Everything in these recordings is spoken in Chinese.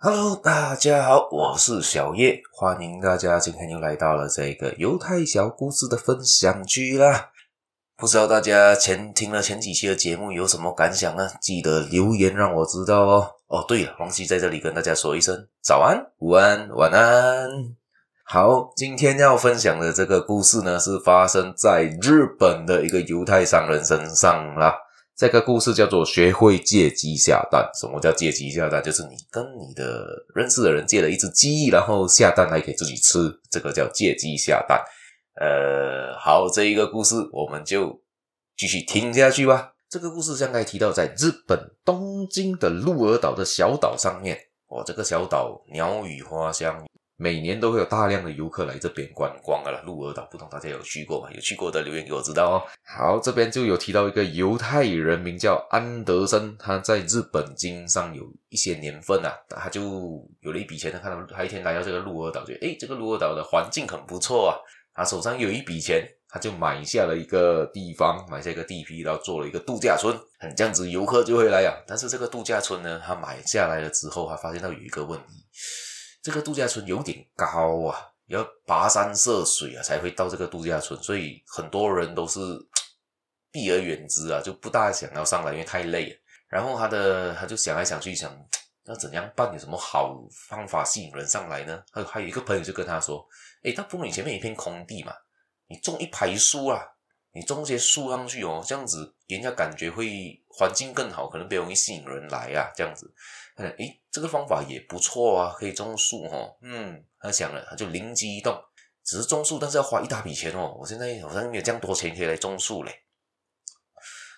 Hello，大家好，我是小叶，欢迎大家今天又来到了这个犹太小故事的分享区啦。不知道大家前听了前几期的节目有什么感想呢？记得留言让我知道哦。哦，对了，忘记在这里跟大家说一声早安、午安、晚安。好，今天要分享的这个故事呢，是发生在日本的一个犹太商人身上啦。这个故事叫做“学会借鸡下蛋”。什么叫借鸡下蛋？就是你跟你的认识的人借了一只鸡，然后下蛋还可以自己吃，这个叫借鸡下蛋。呃，好，这一个故事我们就继续听下去吧。这个故事像刚才提到，在日本东京的鹿儿岛的小岛上面，哦，这个小岛鸟语花香。每年都会有大量的游客来这边观光的啦。鹿儿岛，不懂大家有去过吗？有去过的留言给我知道哦。好，这边就有提到一个犹太人名叫安德森，他在日本经商有一些年份啊，他就有了一笔钱。他看到他一天来到这个鹿儿岛，觉得诶，这个鹿儿岛的环境很不错啊。他手上有一笔钱，他就买下了一个地方，买下一个地皮，然后做了一个度假村。很这样子，游客就会来啊。但是这个度假村呢，他买下来了之后，他发现到有一个问题。这个度假村有点高啊，要跋山涉水啊才会到这个度假村，所以很多人都是避而远之啊，就不大想要上来，因为太累。然后他的他就想来想去想，要怎样办，有什么好方法吸引人上来呢？还有还有一个朋友就跟他说：“诶，他不如你前面一片空地嘛，你种一排树啊，你种些树上去哦，这样子人家感觉会环境更好，可能比较容易吸引人来啊，这样子。”诶，这个方法也不错啊，可以种树哦。嗯，他想了，他就灵机一动，只是种树，但是要花一大笔钱哦。我现在好像没有这样多钱可以来种树嘞。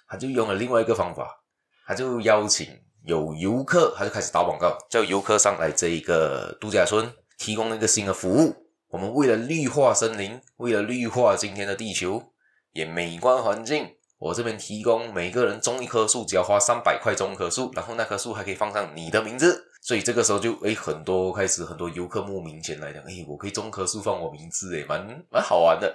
他就用了另外一个方法，他就邀请有游客，他就开始打广告，叫游客上来这一个度假村，提供一个新的服务。我们为了绿化森林，为了绿化今天的地球，也美观环境。我这边提供每个人种一棵树，只要花三百块种棵树，然后那棵树还可以放上你的名字，所以这个时候就诶很多开始很多游客慕名前来讲，诶我可以种棵树放我名字，诶蛮蛮好玩的。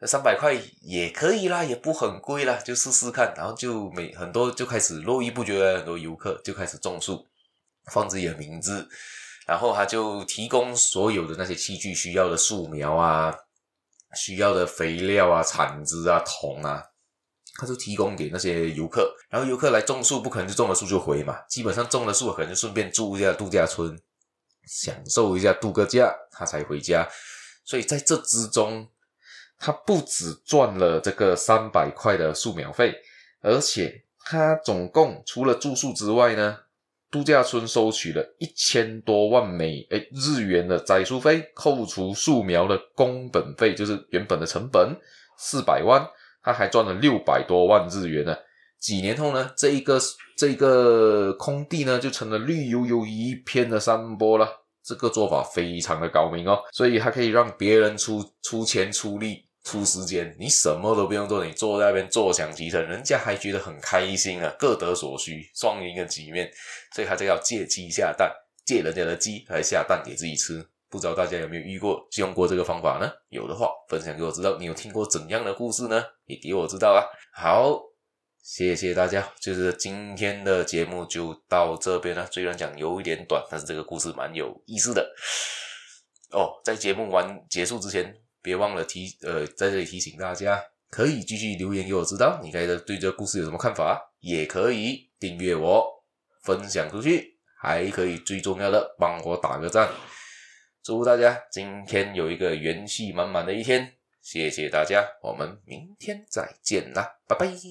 那三百块也可以啦，也不很贵啦，就试试看。然后就每很多就开始络绎不绝，很多游客就开始种树，放自己的名字，然后他就提供所有的那些器具需要的树苗啊，需要的肥料啊、铲子啊、桶啊。他就提供给那些游客，然后游客来种树，不可能就种了树就回嘛。基本上种了树，可能就顺便住一下度假村，享受一下度个假，他才回家。所以在这之中，他不止赚了这个三百块的树苗费，而且他总共除了住宿之外呢，度假村收取了一千多万美诶日元的栽树费，扣除树苗的工本费，就是原本的成本四百万。他还赚了六百多万日元呢。几年后呢，这一个这一个空地呢，就成了绿油油一片的山坡了。这个做法非常的高明哦，所以还可以让别人出出钱出力出时间，你什么都不用做，你坐在那边坐享其成，人家还觉得很开心啊，各得所需，双赢的局面。所以他就要借鸡下蛋，借人家的鸡来下蛋给自己吃。不知道大家有没有遇过、用过这个方法呢？有的话，分享给我知道。你有听过怎样的故事呢？也给我知道啊。好，谢谢大家。就是今天的节目就到这边了。虽然讲有一点短，但是这个故事蛮有意思的。哦，在节目完结束之前，别忘了提呃，在这里提醒大家，可以继续留言给我知道，你该的对这个故事有什么看法？也可以订阅我，分享出去，还可以最重要的帮我打个赞。祝大家今天有一个元气满满的一天，谢谢大家，我们明天再见啦，拜拜。